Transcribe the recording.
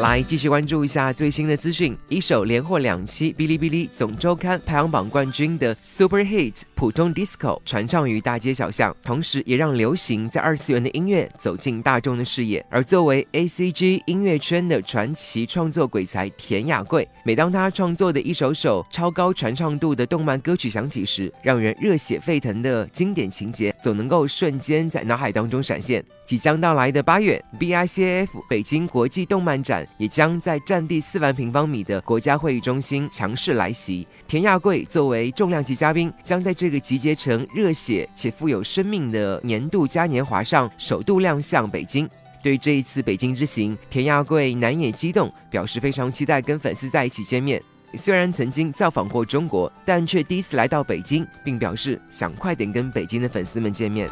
来继续关注一下最新的资讯。一首连获两期哔哩哔哩总周刊排行榜冠军的 Super Hit 普通 Disco 传唱于大街小巷，同时也让流行在二次元的音乐走进大众的视野。而作为 A C G 音乐圈的传奇创作鬼才田雅贵，每当他创作的一首首超高传唱度的动漫歌曲响起时，让人热血沸腾的经典情节总能够瞬间在脑海当中闪现。即将到来的八月，B I C F 北京国际动漫展也将在占地四万平方米的国家会议中心强势来袭。田亚贵作为重量级嘉宾，将在这个集结成热血且富有生命的年度嘉年华上首度亮相北京。对这一次北京之行，田亚贵难掩激动，表示非常期待跟粉丝在一起见面。虽然曾经造访过中国，但却第一次来到北京，并表示想快点跟北京的粉丝们见面。